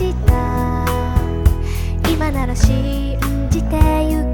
した。今なら信じてゆく。